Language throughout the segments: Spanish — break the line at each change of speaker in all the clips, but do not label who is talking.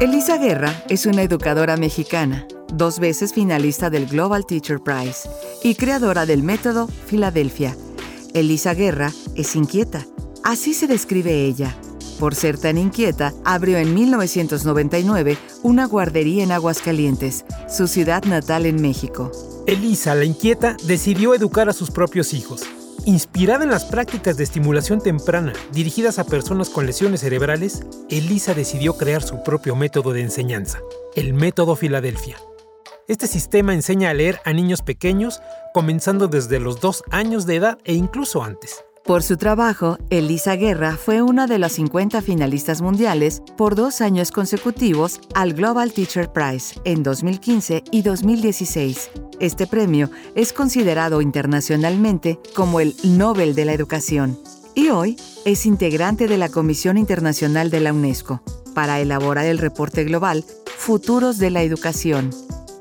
Elisa Guerra es una educadora mexicana, dos veces finalista del Global Teacher Prize y creadora del método Filadelfia. Elisa Guerra es inquieta, así se describe ella. Por ser tan inquieta, abrió en 1999 una guardería en Aguascalientes, su ciudad natal en México.
Elisa, la inquieta, decidió educar a sus propios hijos Inspirada en las prácticas de estimulación temprana dirigidas a personas con lesiones cerebrales, Elisa decidió crear su propio método de enseñanza, el método Filadelfia. Este sistema enseña a leer a niños pequeños, comenzando desde los dos años de edad e incluso antes.
Por su trabajo, Elisa Guerra fue una de las 50 finalistas mundiales por dos años consecutivos al Global Teacher Prize en 2015 y 2016. Este premio es considerado internacionalmente como el Nobel de la Educación y hoy es integrante de la Comisión Internacional de la UNESCO para elaborar el reporte global Futuros de la Educación,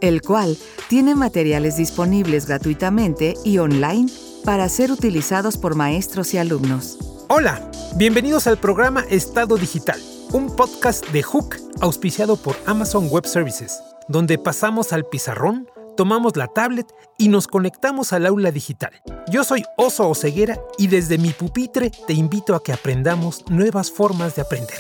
el cual tiene materiales disponibles gratuitamente y online para ser utilizados por maestros y alumnos.
Hola, bienvenidos al programa Estado Digital, un podcast de Hook auspiciado por Amazon Web Services, donde pasamos al pizarrón, tomamos la tablet y nos conectamos al aula digital. Yo soy Oso Oceguera y desde mi pupitre te invito a que aprendamos nuevas formas de aprender.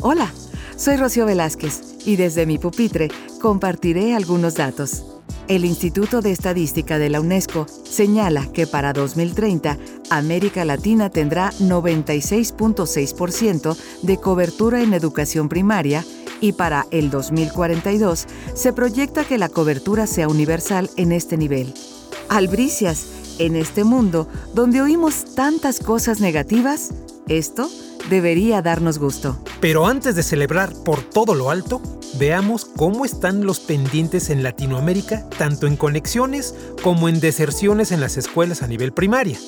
Hola, soy Rocío Velázquez y desde mi pupitre compartiré algunos datos. El Instituto de Estadística de la UNESCO señala que para 2030 América Latina tendrá 96.6% de cobertura en educación primaria y para el 2042 se proyecta que la cobertura sea universal en este nivel. Albricias, en este mundo donde oímos tantas cosas negativas, esto debería darnos gusto.
Pero antes de celebrar por todo lo alto, veamos cómo están los pendientes en Latinoamérica, tanto en conexiones como en deserciones en las escuelas a nivel primaria.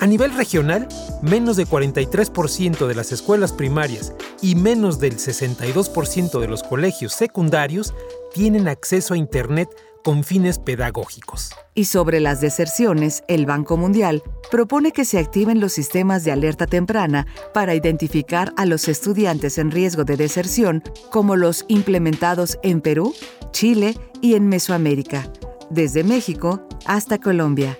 A nivel regional, menos de 43% de las escuelas primarias y menos del 62% de los colegios secundarios tienen acceso a Internet con fines pedagógicos.
Y sobre las deserciones, el Banco Mundial propone que se activen los sistemas de alerta temprana para identificar a los estudiantes en riesgo de deserción, como los implementados en Perú, Chile y en Mesoamérica, desde México hasta Colombia.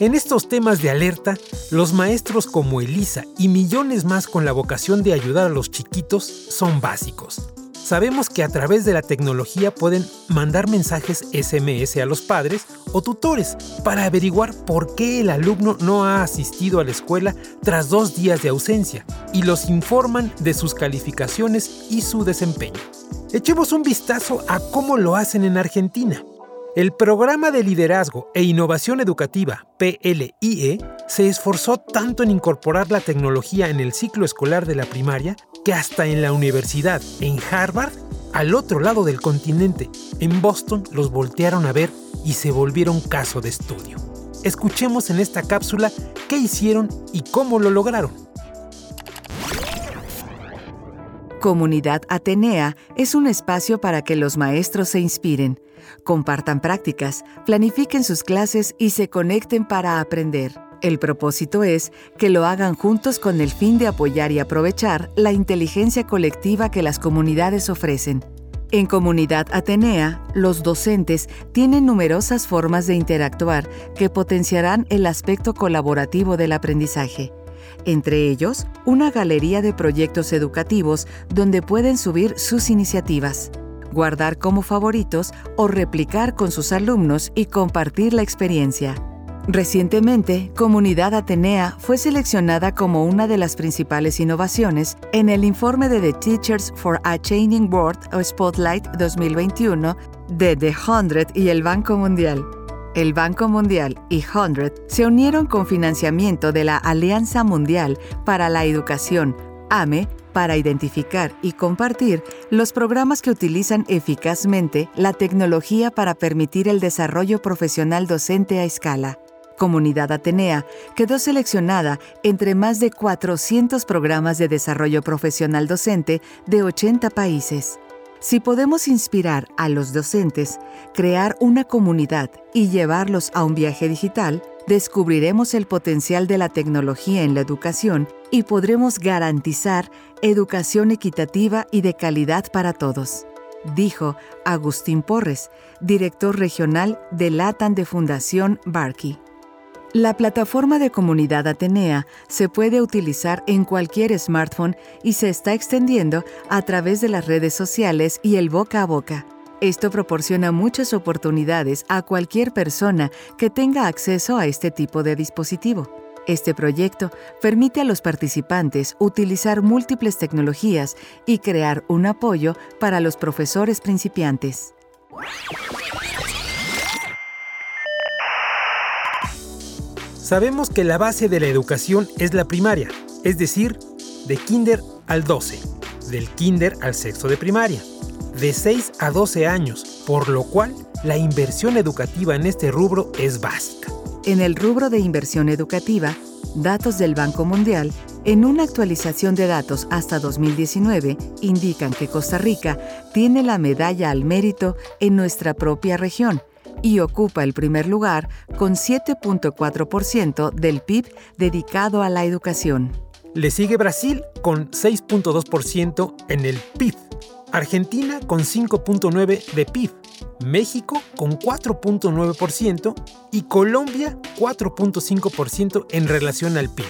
En estos temas de alerta, los maestros como Elisa y millones más con la vocación de ayudar a los chiquitos son básicos. Sabemos que a través de la tecnología pueden mandar mensajes SMS a los padres o tutores para averiguar por qué el alumno no ha asistido a la escuela tras dos días de ausencia y los informan de sus calificaciones y su desempeño. Echemos un vistazo a cómo lo hacen en Argentina. El Programa de Liderazgo e Innovación Educativa, PLIE, se esforzó tanto en incorporar la tecnología en el ciclo escolar de la primaria que hasta en la universidad, en Harvard, al otro lado del continente, en Boston, los voltearon a ver y se volvieron caso de estudio. Escuchemos en esta cápsula qué hicieron y cómo lo lograron.
Comunidad Atenea es un espacio para que los maestros se inspiren, compartan prácticas, planifiquen sus clases y se conecten para aprender. El propósito es que lo hagan juntos con el fin de apoyar y aprovechar la inteligencia colectiva que las comunidades ofrecen. En Comunidad Atenea, los docentes tienen numerosas formas de interactuar que potenciarán el aspecto colaborativo del aprendizaje. Entre ellos, una galería de proyectos educativos donde pueden subir sus iniciativas, guardar como favoritos o replicar con sus alumnos y compartir la experiencia. Recientemente, Comunidad Atenea fue seleccionada como una de las principales innovaciones en el informe de The Teachers for a Changing World o Spotlight 2021 de The Hundred y el Banco Mundial. El Banco Mundial y Hundred se unieron con financiamiento de la Alianza Mundial para la Educación, AME, para identificar y compartir los programas que utilizan eficazmente la tecnología para permitir el desarrollo profesional docente a escala. Comunidad Atenea quedó seleccionada entre más de 400 programas de desarrollo profesional docente de 80 países. Si podemos inspirar a los docentes, crear una comunidad y llevarlos a un viaje digital, descubriremos el potencial de la tecnología en la educación y podremos garantizar educación equitativa y de calidad para todos, dijo Agustín Porres, director regional de LATAN de Fundación Barkey. La plataforma de comunidad Atenea se puede utilizar en cualquier smartphone y se está extendiendo a través de las redes sociales y el boca a boca. Esto proporciona muchas oportunidades a cualquier persona que tenga acceso a este tipo de dispositivo. Este proyecto permite a los participantes utilizar múltiples tecnologías y crear un apoyo para los profesores principiantes.
Sabemos que la base de la educación es la primaria, es decir, de kinder al 12, del kinder al sexto de primaria, de 6 a 12 años, por lo cual la inversión educativa en este rubro es básica.
En el rubro de inversión educativa, datos del Banco Mundial, en una actualización de datos hasta 2019, indican que Costa Rica tiene la medalla al mérito en nuestra propia región y ocupa el primer lugar con 7.4% del PIB dedicado a la educación.
Le sigue Brasil con 6.2% en el PIB, Argentina con 5.9% de PIB, México con 4.9% y Colombia 4.5% en relación al PIB.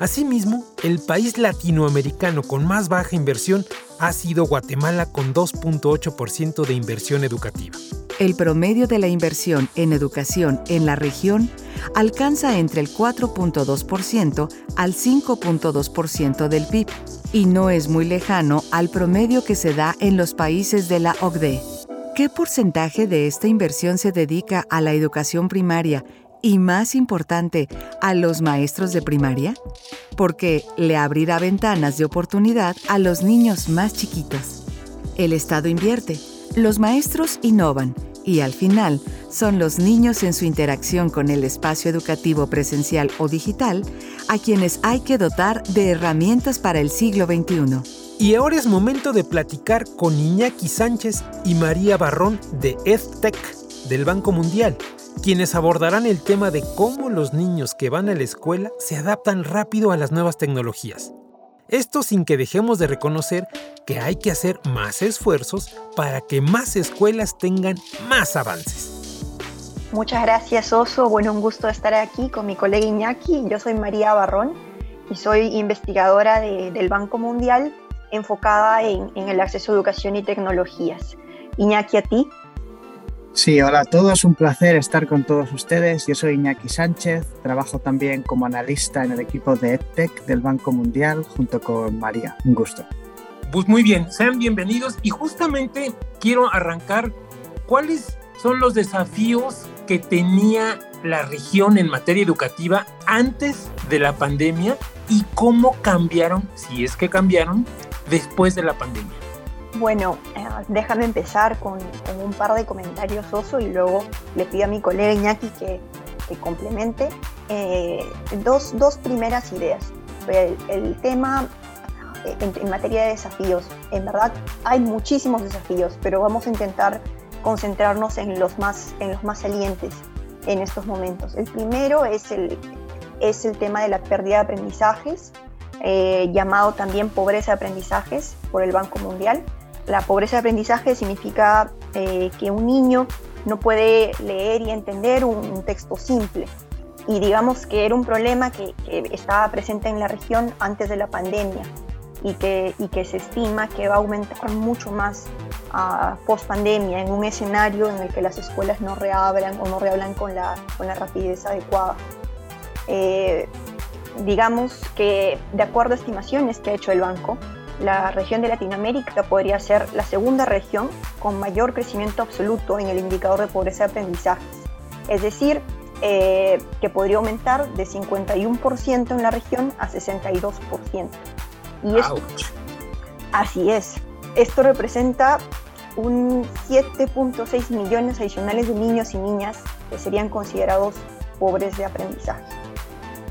Asimismo, el país latinoamericano con más baja inversión ha sido Guatemala con 2.8% de inversión educativa.
El promedio de la inversión en educación en la región alcanza entre el 4.2% al 5.2% del PIB y no es muy lejano al promedio que se da en los países de la OCDE. ¿Qué porcentaje de esta inversión se dedica a la educación primaria y, más importante, a los maestros de primaria? Porque le abrirá ventanas de oportunidad a los niños más chiquitos. El Estado invierte, los maestros innovan y al final son los niños en su interacción con el espacio educativo presencial o digital a quienes hay que dotar de herramientas para el siglo XXI.
Y ahora es momento de platicar con Iñaki Sánchez y María Barrón de EdTech del Banco Mundial, quienes abordarán el tema de cómo los niños que van a la escuela se adaptan rápido a las nuevas tecnologías. Esto sin que dejemos de reconocer que hay que hacer más esfuerzos para que más escuelas tengan más avances.
Muchas gracias Oso, bueno, un gusto estar aquí con mi colega Iñaki. Yo soy María Barrón y soy investigadora del Banco Mundial enfocada en, en el acceso a educación y tecnologías. Iñaki, a ti.
Sí, hola a todos, un placer estar con todos ustedes. Yo soy Iñaki Sánchez, trabajo también como analista en el equipo de EdTech del Banco Mundial junto con María. Un gusto.
Pues muy bien, sean bienvenidos y justamente quiero arrancar cuáles son los desafíos que tenía la región en materia educativa antes de la pandemia y cómo cambiaron, si es que cambiaron, después de la pandemia.
Bueno, eh, déjame empezar con, un par de comentarios oso y luego le pido a mi colega Iñaki que, complemente. Eh, dos, primeras ideas. El, tema eh, en, materia de desafíos. En verdad hay muchísimos desafíos, pero vamos a intentar concentrarnos en los más, en los más salientes en estos momentos. El primero es el, es el tema de la pérdida de aprendizajes, llamado también pobreza de aprendizajes por el Banco Mundial la pobreza de aprendizaje significa eh, que un niño no puede leer y entender un, texto simple. Y digamos que era un problema que, estaba presente en la región antes de la pandemia y que, se estima que va a aumentar mucho más a post pandemia en un escenario en el que las escuelas no reabran o no reabran con la, con la rapidez adecuada. Eh, digamos que de acuerdo a estimaciones que ha hecho el banco, la región de Latinoamérica podría ser la segunda región con mayor crecimiento absoluto en el indicador de pobreza de aprendizajes. Es decir, eh, que podría aumentar de 51% en la región a 62%. Y esto, así es. Esto representa un 7.6 millones adicionales de niños y niñas que serían considerados pobres de aprendizaje.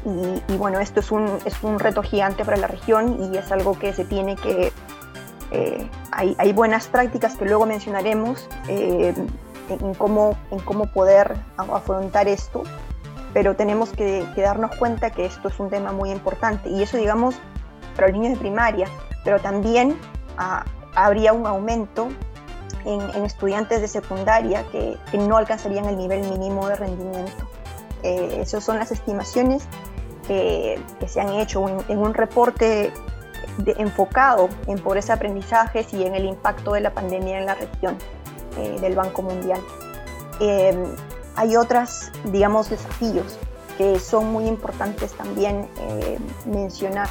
Y, bueno, esto es un, es un reto gigante para la región y es algo que se tiene que, Eh, hay, buenas prácticas que luego mencionaremos eh, en, cómo, en cómo poder afrontar esto, pero tenemos que, darnos cuenta que esto es un tema muy importante y eso digamos para los niños de primaria, pero también ah, habría un aumento en, estudiantes de secundaria que, no alcanzarían el nivel mínimo de rendimiento. Eh, esas son las estimaciones que, se han hecho en, un reporte enfocado en pobreza aprendizajes y en el impacto de la pandemia en la región eh, del Banco Mundial. Eh, hay otros, digamos, desafíos que son muy importantes también eh, mencionar.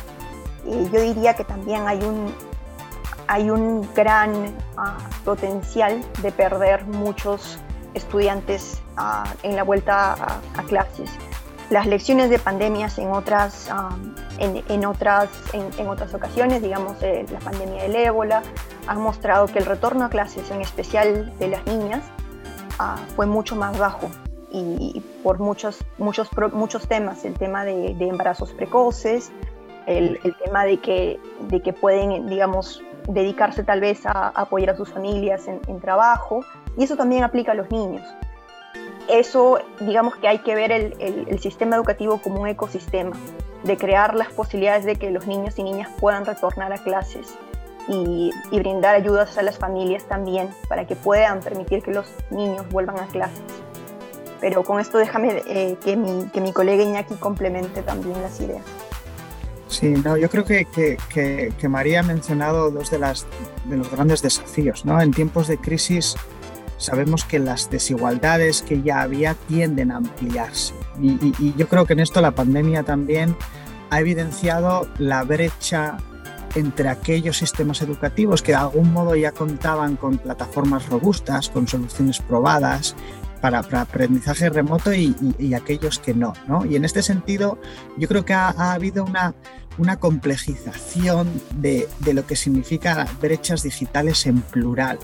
yo diría que también hay un, hay un gran ah, potencial de perder muchos estudiantes ah, en la vuelta a clases las lecciones de pandemias en otras, en, otras, en, otras ocasiones, digamos eh, la pandemia del ébola, han mostrado que el retorno a clases, en especial de las niñas, ah, fue mucho más bajo. Y por muchos, muchos, muchos temas, el tema de, embarazos precoces, el, tema de que, de que pueden, digamos, dedicarse tal vez a, apoyar a sus familias en, en trabajo, y eso también aplica a los niños eso, digamos que hay que ver el, sistema educativo como un ecosistema, de crear las posibilidades de que los niños y niñas puedan retornar a clases y, brindar ayudas a las familias también para que puedan permitir que los niños vuelvan a clases. Pero con esto déjame eh, que, mi, que mi colega Iñaki complemente también las ideas.
Sí, no, yo creo que, que, que, María ha mencionado dos de, las, de los grandes desafíos. ¿no? En tiempos de crisis sabemos que las desigualdades que ya había tienden a ampliarse. Y, yo creo que en esto la pandemia también ha evidenciado la brecha entre aquellos sistemas educativos que de algún modo ya contaban con plataformas robustas, con soluciones probadas para, aprendizaje remoto y, aquellos que no, no, Y en este sentido, yo creo que ha habido una, una complejización de, lo que significa brechas digitales en plural.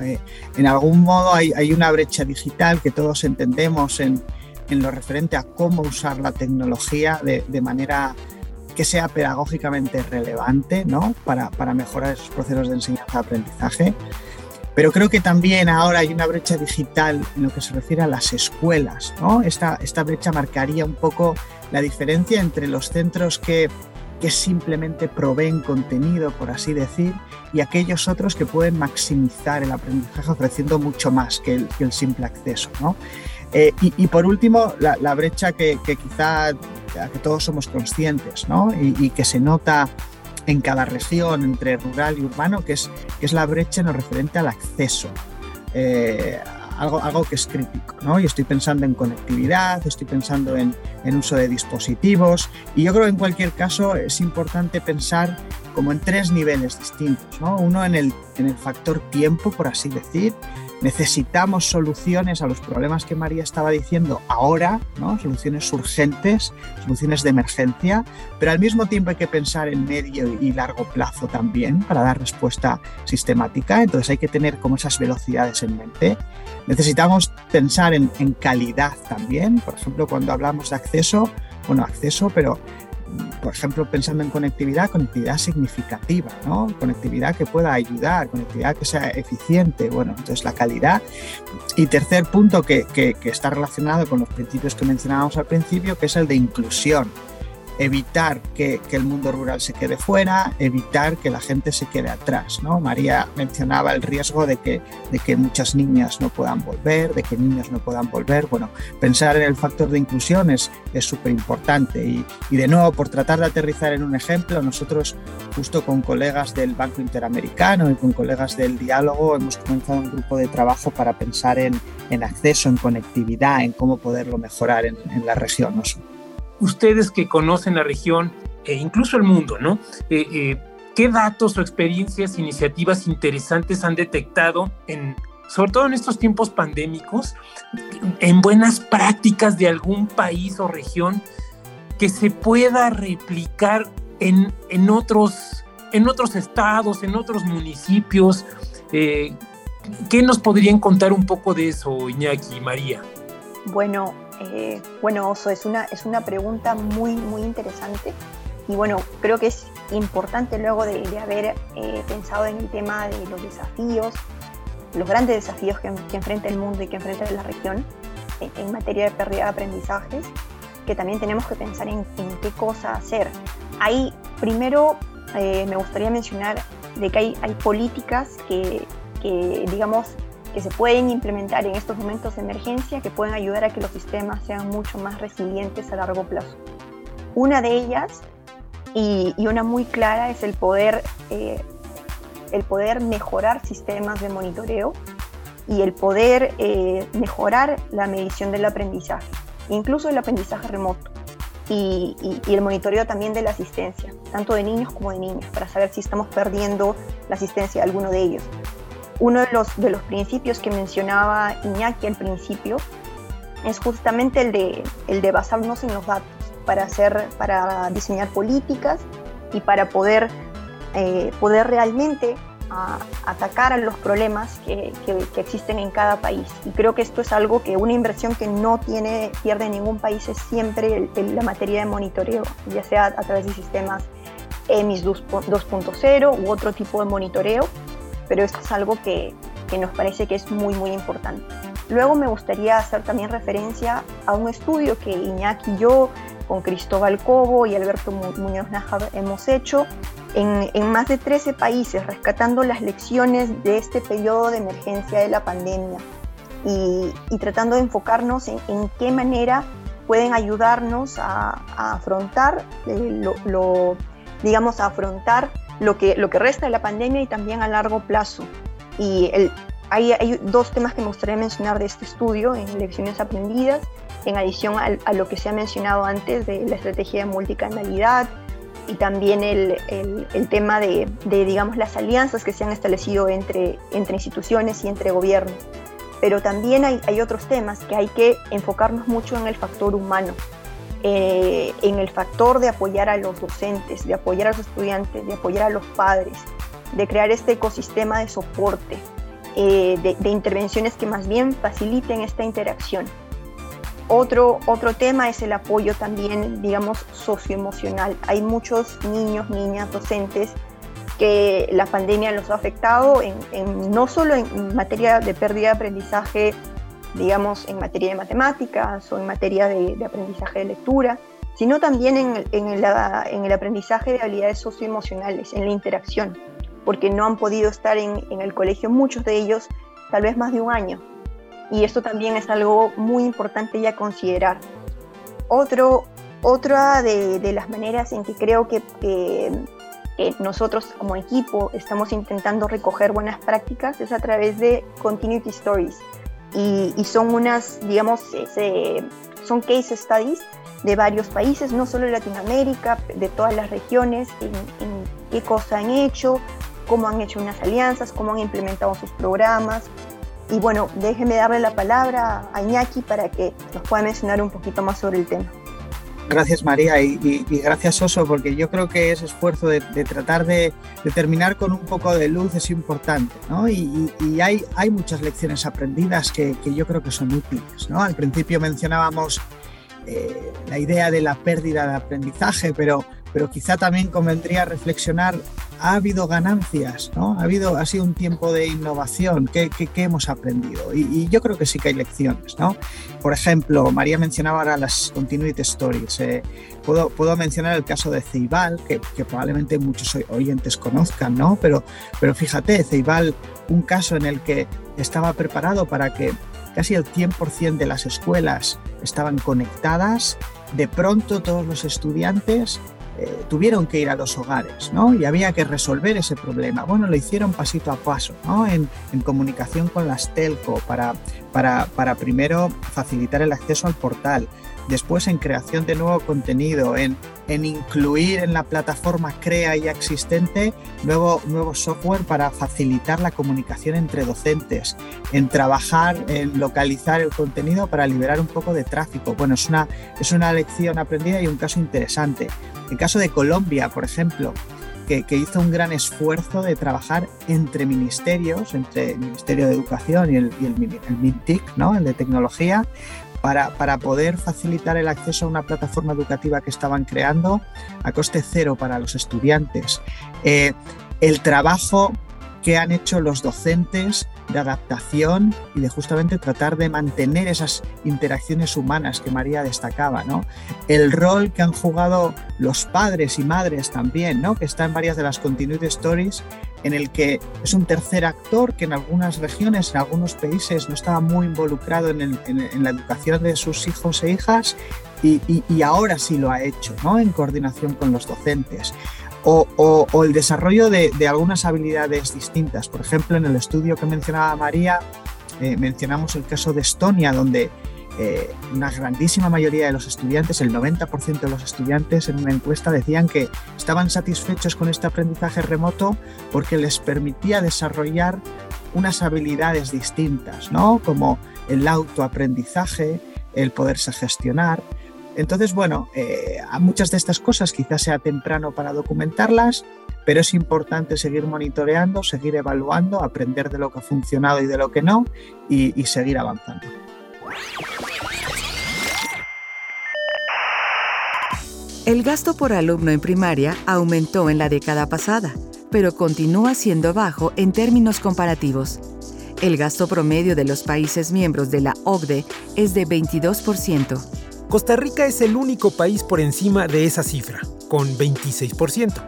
Eh, en algún modo hay, una brecha digital que todos entendemos en, lo referente a cómo usar la tecnología de, manera que sea pedagógicamente relevante para, mejorar esos procesos de enseñanza-aprendizaje. Pero creo que también ahora hay una brecha digital en lo que se refiere a las escuelas. Esta, esta brecha marcaría un poco la diferencia entre los centros que que simplemente proveen contenido, por así decir, y aquellos otros que pueden maximizar el aprendizaje ofreciendo mucho más que el, simple acceso. Eh, y, por último, la, brecha que, quizá que todos somos conscientes y, que se nota en cada región entre rural y urbano, que es, que es la brecha en lo referente al acceso. Eh, algo, algo que es crítico, ¿no? Y estoy pensando en conectividad, estoy pensando en, en uso de dispositivos y yo creo que en cualquier caso es importante pensar como en tres niveles distintos, ¿no? Uno en el, en el factor tiempo, por así decir, necesitamos soluciones a los problemas que María estaba diciendo ahora, ¿no? soluciones urgentes, soluciones de emergencia, pero al mismo tiempo hay que pensar en medio y largo plazo también para dar respuesta sistemática, entonces hay que tener como esas velocidades en mente. Necesitamos pensar en, en calidad también, por ejemplo, cuando hablamos de acceso, bueno, acceso, pero por ejemplo, pensando en conectividad, conectividad significativa, ¿no? Conectividad que pueda ayudar, conectividad que sea eficiente, bueno, entonces la calidad. Y tercer punto que, que está relacionado con los principios que mencionábamos al principio, que es el de inclusión evitar que, el mundo rural se quede fuera, evitar que la gente se quede atrás. ¿no? María mencionaba el riesgo de que, muchas niñas no puedan volver, de que niños no puedan volver. Bueno, pensar en el factor de inclusión es súper importante y, de nuevo, por tratar de aterrizar en un ejemplo, nosotros justo con colegas del Banco Interamericano y con colegas del diálogo hemos comenzado un grupo de trabajo para pensar en, acceso, en conectividad, en cómo poderlo mejorar en, en la región.
Ustedes que conocen la región e incluso el mundo, ¿no? Eh, eh, ¿Qué datos o experiencias, iniciativas interesantes han detectado en, sobre todo en estos tiempos pandémicos, en buenas prácticas de algún país o región que se pueda replicar en, otros, en otros estados, en otros municipios? Eh, ¿Qué nos podrían contar un poco de eso, Iñaki y María?
Bueno, eh, bueno, Oso, es una, es una pregunta muy, muy interesante. Y bueno, creo que es importante luego de, haber eh, pensado en el tema de los desafíos, los grandes desafíos que, enfrenta el mundo y que enfrenta la región en, materia de pérdida de aprendizajes, que también tenemos que pensar en, qué cosa hacer. Ahí, primero, eh, me gustaría mencionar de que hay, hay políticas que, que, digamos, que se pueden implementar en estos momentos de emergencia que pueden ayudar a que los sistemas sean mucho más resilientes a largo plazo. Una de ellas, y, una muy clara, es el poder, eh, el poder mejorar sistemas de monitoreo y el poder eh, mejorar la medición del aprendizaje, incluso el aprendizaje remoto. Y, y, el monitoreo también de la asistencia, tanto de niños como de niñas, para saber si estamos perdiendo la asistencia de alguno de ellos uno de los, de los principios que mencionaba Iñaki al principio es justamente el de, el de basarnos en los datos para, hacer, para diseñar políticas y para poder, eh, poder realmente atacar a los problemas que, que, existen en cada país. Y creo que esto es algo que una inversión que no tiene, pierde ningún país es siempre la materia de monitoreo, ya sea a través de sistemas EMIS 2.0 u otro tipo de monitoreo pero esto es algo que, que nos parece que es muy, muy importante. Luego me gustaría hacer también referencia a un estudio que Iñaki y yo, con Cristóbal Cobo y Alberto Muñoz Nájar hemos hecho en, en, más de 13 países, rescatando las lecciones de este periodo de emergencia de la pandemia y, y tratando de enfocarnos en, en, qué manera pueden ayudarnos a, afrontar eh, lo, digamos, afrontar lo que, lo que resta de la pandemia y también a largo plazo. Y el, hay, hay, dos temas que me gustaría mencionar de este estudio en lecciones aprendidas, en adición a, lo que se ha mencionado antes de la estrategia de multicanalidad y también el, el, el tema de, de, digamos, las alianzas que se han establecido entre, entre instituciones y entre gobiernos. Pero también hay, hay otros temas que hay que enfocarnos mucho en el factor humano eh, en el factor de apoyar a los docentes, de apoyar a los estudiantes, de apoyar a los padres, de crear este ecosistema de soporte, eh, de, intervenciones que más bien faciliten esta interacción. Otro, otro tema es el apoyo también, digamos, socioemocional. Hay muchos niños, niñas, docentes que la pandemia los ha afectado en, no solo en materia de pérdida de aprendizaje digamos, en materia de matemáticas o en materia de, aprendizaje de lectura, sino también en, en, en, el, aprendizaje de habilidades socioemocionales, en la interacción, porque no han podido estar en, en, el colegio muchos de ellos tal vez más de un año. Y esto también es algo muy importante ya considerar. Otro, otra de, de las maneras en que creo que, que, que nosotros como equipo estamos intentando recoger buenas prácticas es a través de Continuity Stories y, son unas, digamos, son case studies de varios países, no solo de Latinoamérica, de todas las regiones, qué cosa han hecho, cómo han hecho unas alianzas, cómo han implementado sus programas. Y bueno, déjeme darle la palabra a Iñaki para que nos pueda mencionar un poquito más sobre el tema.
Gracias María y, gracias Oso, porque yo creo que ese esfuerzo de, tratar de, terminar con un poco de luz es importante, ¿no? Y, hay, hay, muchas lecciones aprendidas que, yo creo que son útiles, ¿no? Al principio mencionábamos eh, la idea de la pérdida de aprendizaje, pero pero quizá también convendría reflexionar, ¿ha habido ganancias? ¿no? ¿Ha, habido, ha sido un tiempo de innovación? ¿Qué, qué, hemos aprendido? Y, yo creo que sí que hay lecciones. ¿no? Por ejemplo, María mencionaba ahora las Continuity Stories. Eh, puedo, puedo mencionar el caso de Ceibal, que, que, probablemente muchos oyentes conozcan, ¿no? pero, pero fíjate, Ceibal, un caso en el que estaba preparado para que casi el 100% de las escuelas estaban conectadas, de pronto todos los estudiantes eh, tuvieron que ir a los hogares, ¿no? Y había que resolver ese problema. Bueno, lo hicieron pasito a paso, ¿no? En, comunicación con las telco para, para, para primero facilitar el acceso al portal, después en creación de nuevo contenido, en, en incluir en la plataforma Crea ya existente nuevo, nuevo software para facilitar la comunicación entre docentes, en trabajar en localizar el contenido para liberar un poco de tráfico. Bueno, es una, es una lección aprendida y un caso interesante. El caso de Colombia, por ejemplo, que, hizo un gran esfuerzo de trabajar entre ministerios, entre el Ministerio de Educación y el, y el, MINTIC, ¿no? el de Tecnología, para, poder facilitar el acceso a una plataforma educativa que estaban creando a coste cero para los estudiantes. Eh, el trabajo que han hecho los docentes de adaptación y de justamente tratar de mantener esas interacciones humanas que María destacaba, ¿no? El rol que han jugado los padres y madres también, ¿no? Que está en varias de las continuity stories en el que es un tercer actor que en algunas regiones, en algunos países no estaba muy involucrado en, la educación de sus hijos e hijas y, y, ahora sí lo ha hecho, ¿no? En coordinación con los docentes o, el desarrollo de, algunas habilidades distintas. Por ejemplo, en el estudio que mencionaba María, eh, mencionamos el caso de Estonia, donde eh, una grandísima mayoría de los estudiantes, el 90% de los estudiantes en una encuesta decían que estaban satisfechos con este aprendizaje remoto porque les permitía desarrollar unas habilidades distintas, ¿no? Como el autoaprendizaje, el poderse gestionar. Entonces, bueno, eh, a muchas de estas cosas quizás sea temprano para documentarlas, pero es importante seguir monitoreando, seguir evaluando, aprender de lo que ha funcionado y de lo que no, y, seguir avanzando.
El gasto por alumno en primaria aumentó en la década pasada, pero continúa siendo bajo en términos comparativos. El gasto promedio de los países miembros de la OCDE es de 22%.
Costa Rica es el único país por encima de esa cifra, con 26%.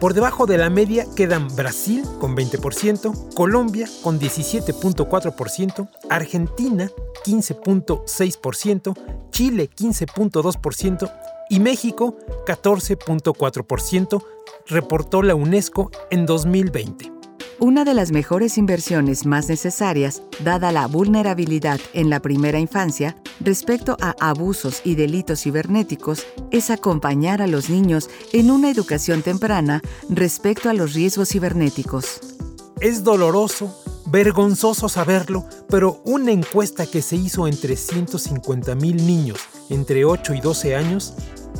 Por debajo de la media quedan Brasil con 20%, Colombia con 17.4%, Argentina 15.6%, Chile 15.2% y México 14.4%, reportó la UNESCO en 2020.
Una de las mejores inversiones más necesarias, dada la vulnerabilidad en la primera infancia respecto a abusos y delitos cibernéticos, es acompañar a los niños en una educación temprana respecto a los riesgos cibernéticos.
Es doloroso, vergonzoso saberlo, pero una encuesta que se hizo entre 150 mil niños entre 8 y 12 años,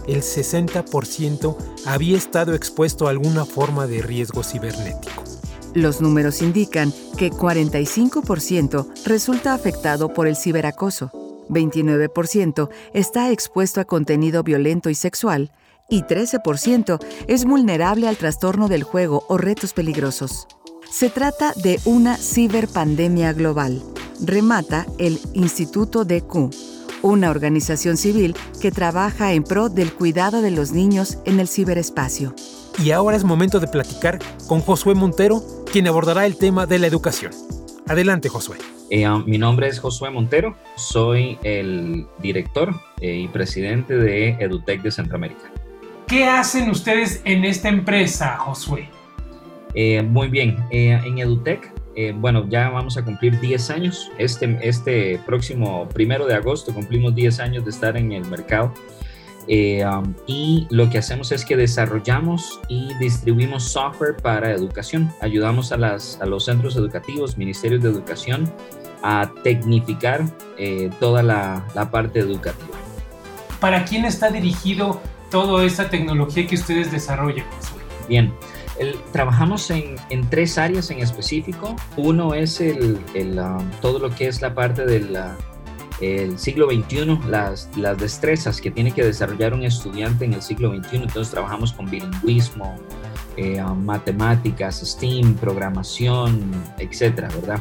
el 60% había estado expuesto a alguna forma de riesgo cibernético.
Los números indican que 45% resulta afectado por el ciberacoso, 29% está expuesto a contenido violento y sexual y 13% es vulnerable al trastorno del juego o retos peligrosos. Se trata de una ciberpandemia global, remata el Instituto DQ, una organización civil que trabaja en pro del cuidado de los niños en el ciberespacio.
Y ahora es momento de platicar con Josué Montero, quien abordará el tema de la educación. Adelante, Josué.
Eh, um, mi nombre es Josué Montero, soy el director eh, y presidente de EduTech de Centroamérica.
¿Qué hacen ustedes en esta empresa, Josué?
Eh, muy bien, en EduTech, bueno, ya vamos a cumplir 10 años. Este, este próximo primero de agosto cumplimos 10 años de estar en el mercado. Eh, um, y lo que hacemos es que desarrollamos y distribuimos software para educación. Ayudamos a, las, a los centros educativos, ministerios de educación, a tecnificar eh, toda la, la, parte educativa.
¿Para quién está dirigido toda esta tecnología que ustedes desarrollan?
Bien, trabajamos en, en, tres áreas en específico. Uno es el, el um, todo lo que es la parte de la el siglo XXI, las, las destrezas que tiene que desarrollar un estudiante en el siglo XXI. Entonces trabajamos con bilingüismo, eh, matemáticas, STEAM, programación, etcétera, ¿verdad?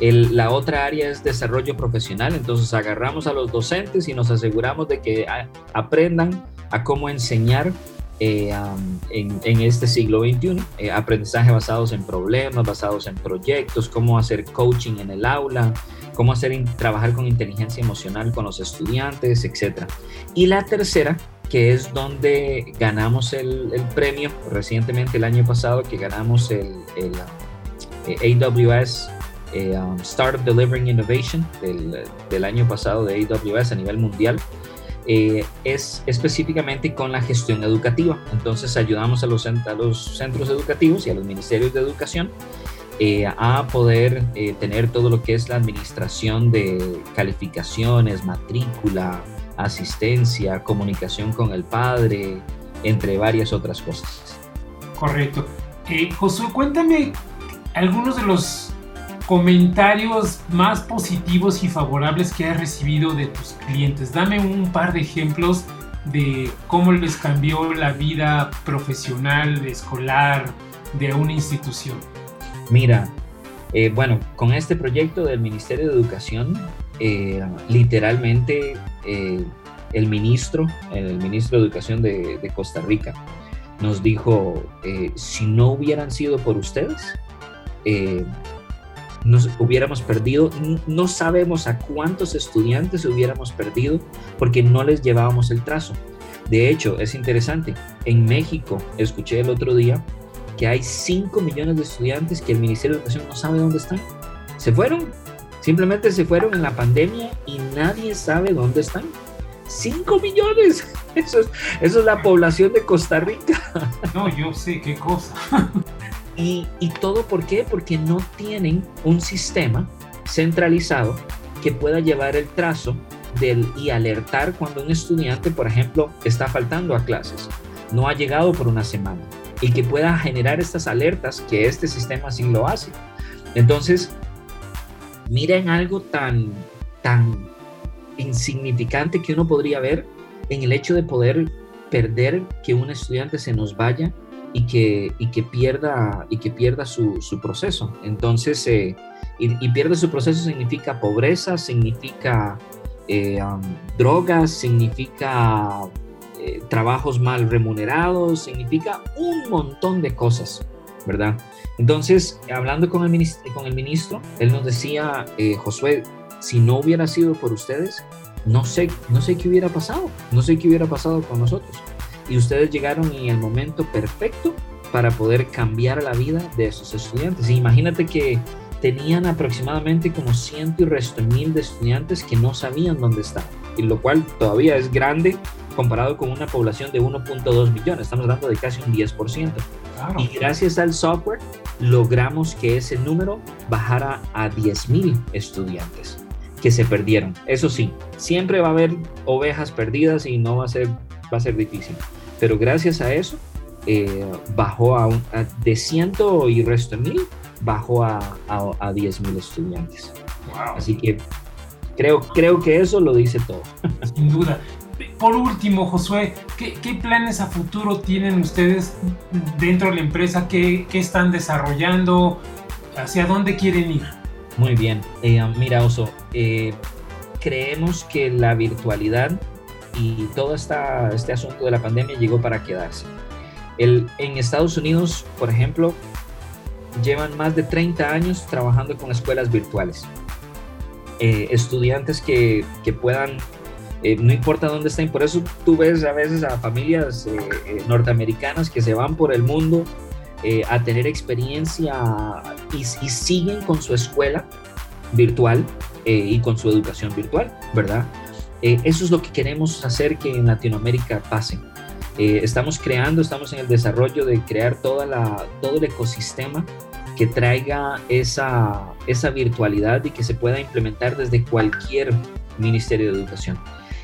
El, la otra área es desarrollo profesional, entonces agarramos a los docentes y nos aseguramos de que aprendan a cómo enseñar eh, en, en, este siglo XXI, eh, aprendizaje basados en problemas, basados en proyectos, cómo hacer coaching en el aula, cómo hacer trabajar con inteligencia emocional con los estudiantes, etc. Y la tercera, que es donde ganamos el, premio recientemente el año pasado, que ganamos el, eh, AWS eh, um, Startup Delivering Innovation del, año pasado de AWS a nivel mundial. Eh, es específicamente con la gestión educativa. Entonces ayudamos a los, a los centros educativos y a los ministerios de educación eh, a poder eh, tener todo lo que es la administración de calificaciones, matrícula, asistencia, comunicación con el padre, entre varias otras cosas.
Correcto. Eh, Josué, cuéntame algunos de los comentarios más positivos y favorables que has recibido de tus clientes. Dame un par de ejemplos de cómo les cambió la vida profesional, escolar de una institución.
Mira, eh, bueno, con este proyecto del Ministerio de Educación, eh, literalmente eh, el ministro, el ministro de Educación de, Costa Rica, nos dijo, si no hubieran sido por ustedes, nos hubiéramos perdido, no sabemos a cuántos estudiantes hubiéramos perdido porque no les llevábamos el trazo. De hecho, es interesante, en México, escuché el otro día que hay 5 millones de estudiantes que el Ministerio de Educación no sabe dónde están. Se fueron, simplemente se fueron en la pandemia y nadie sabe dónde están. 5 millones. Eso es, eso es la población de Costa Rica.
No, yo sé qué cosa.
Y, todo por qué? Porque no tienen un sistema centralizado que pueda llevar el trazo del, y alertar cuando un estudiante, por ejemplo, está faltando a clases, no ha llegado por una semana y que pueda generar estas alertas que este sistema sí lo hace. Entonces, miren algo tan, tan insignificante que uno podría ver en el hecho de poder perder que un estudiante se nos vaya y que, y que pierda, y que pierda su, proceso. Entonces, eh, y, pierde su proceso significa pobreza, significa eh, um, drogas, significa eh, trabajos mal remunerados, significa un montón de cosas, ¿verdad? Entonces, hablando con el ministro, él nos decía, Josué, si no hubiera sido por ustedes, no sé, no sé qué hubiera pasado, no sé qué hubiera pasado con nosotros y ustedes llegaron en el momento perfecto para poder cambiar la vida de esos estudiantes. imagínate que tenían aproximadamente como ciento y resto mil de estudiantes que no sabían dónde estaban, y lo cual todavía es grande comparado con una población de 1.2 millones, estamos hablando de casi un 10%. Y gracias al software logramos que ese número bajara a 10 mil estudiantes que se perdieron. Eso sí, siempre va a haber ovejas perdidas y no va a ser va a ser difícil. Pero gracias a eso, eh, bajó a, un, de ciento y resto de mil, bajó a, a, diez mil estudiantes. Así que creo, creo que eso lo dice todo.
Sin duda. Por último, Josué, ¿qué, ¿qué, planes a futuro tienen ustedes dentro de la empresa? ¿Qué, qué están desarrollando? ¿Hacia dónde quieren ir?
Muy bien. Eh, mira, Oso, eh, creemos que la virtualidad y todo esta, este asunto de la pandemia llegó para quedarse. El, en Estados Unidos, por ejemplo, llevan más de 30 años trabajando con escuelas virtuales. Eh, estudiantes que, que puedan, eh, no importa dónde estén, por eso tú ves a veces a familias eh, norteamericanas que se van por el mundo a tener experiencia y, y, siguen con su escuela virtual y con su educación virtual, ¿verdad? Eh, eso es lo que queremos hacer que en Latinoamérica pase. Eh, estamos creando, estamos en el desarrollo de crear toda la, todo el ecosistema que traiga esa, esa virtualidad y que se pueda implementar desde cualquier ministerio de educación.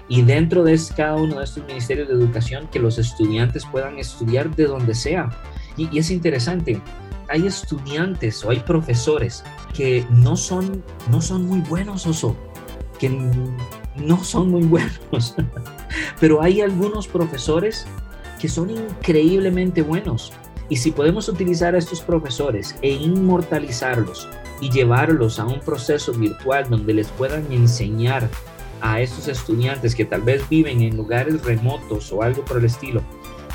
Y dentro de cada uno de estos ministerios de educación, que los estudiantes puedan estudiar de donde sea. Y, es interesante, hay estudiantes o hay profesores que no son, no son muy buenos, Oso, que no son muy buenos, pero hay algunos profesores que son increíblemente buenos. Y si podemos utilizar a estos profesores e inmortalizarlos y llevarlos a un proceso virtual donde les puedan enseñar a estos estudiantes que tal vez viven en lugares remotos o algo por el estilo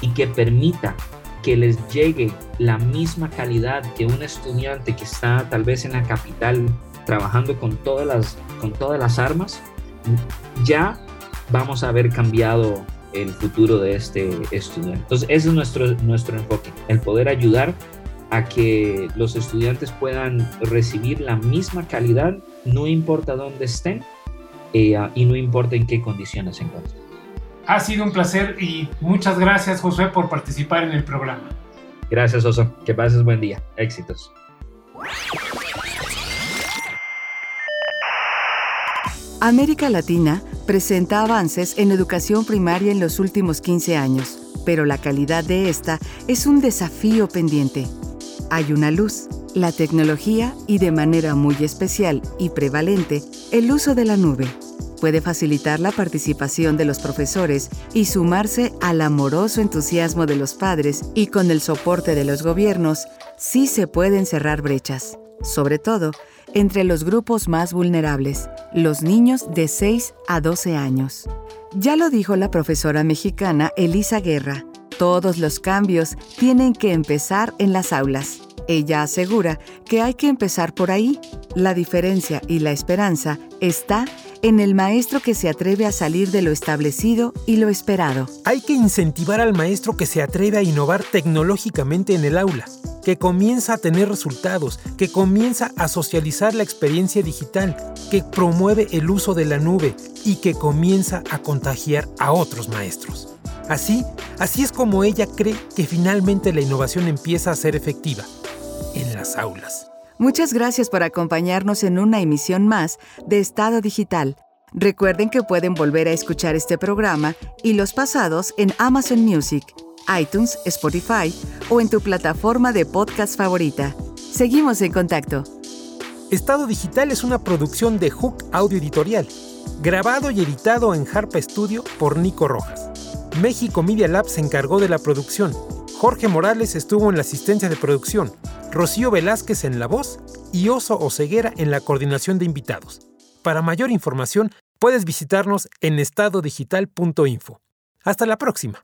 y que permita que les llegue la misma calidad que un estudiante que está tal vez en la capital trabajando con todas las, con todas las armas, ya vamos a haber cambiado el futuro de este estudiante. Entonces, ese es nuestro, nuestro enfoque, el poder ayudar a que los estudiantes puedan recibir la misma calidad, no importa dónde estén eh, y no importa en qué condiciones se encuentren.
Ha sido un placer y muchas gracias, José, por participar en el programa.
Gracias, Oso. Que pases buen día. Éxitos.
América Latina presenta avances en educación primaria en los últimos 15 años, pero la calidad de esta es un desafío pendiente. Hay una luz, la tecnología y de manera muy especial y prevalente el uso de la nube. Puede facilitar la participación de los profesores y sumarse al amoroso entusiasmo de los padres y con el soporte de los gobiernos, sí se pueden cerrar brechas, sobre todo entre los grupos más vulnerables, los niños de 6 a 12 años. Ya lo dijo la profesora mexicana Elisa Guerra, todos los cambios tienen que empezar en las aulas. Ella asegura que hay que empezar por ahí. La diferencia y la esperanza está en el maestro que se atreve a salir de lo establecido y lo esperado.
Hay que incentivar al maestro que se atreve a innovar tecnológicamente en el aula, que comienza a tener resultados, que comienza a socializar la experiencia digital, que promueve el uso de la nube y que comienza a contagiar a otros maestros. Así, así es como ella cree que finalmente la innovación empieza a ser efectiva en las aulas.
Muchas gracias por acompañarnos en una emisión más de Estado Digital. Recuerden que pueden volver a escuchar este programa y los pasados en Amazon Music, iTunes, Spotify o en tu plataforma de podcast favorita. Seguimos en contacto.
Estado Digital es una producción de Hook Audio Editorial, grabado y editado en Harpa Studio por Nico Rojas. México Media Lab se encargó de la producción. Jorge Morales estuvo en la asistencia de producción, Rocío Velázquez en la voz y Oso Oceguera en la coordinación de invitados. Para mayor información, puedes visitarnos en estadodigital.info. Hasta la próxima.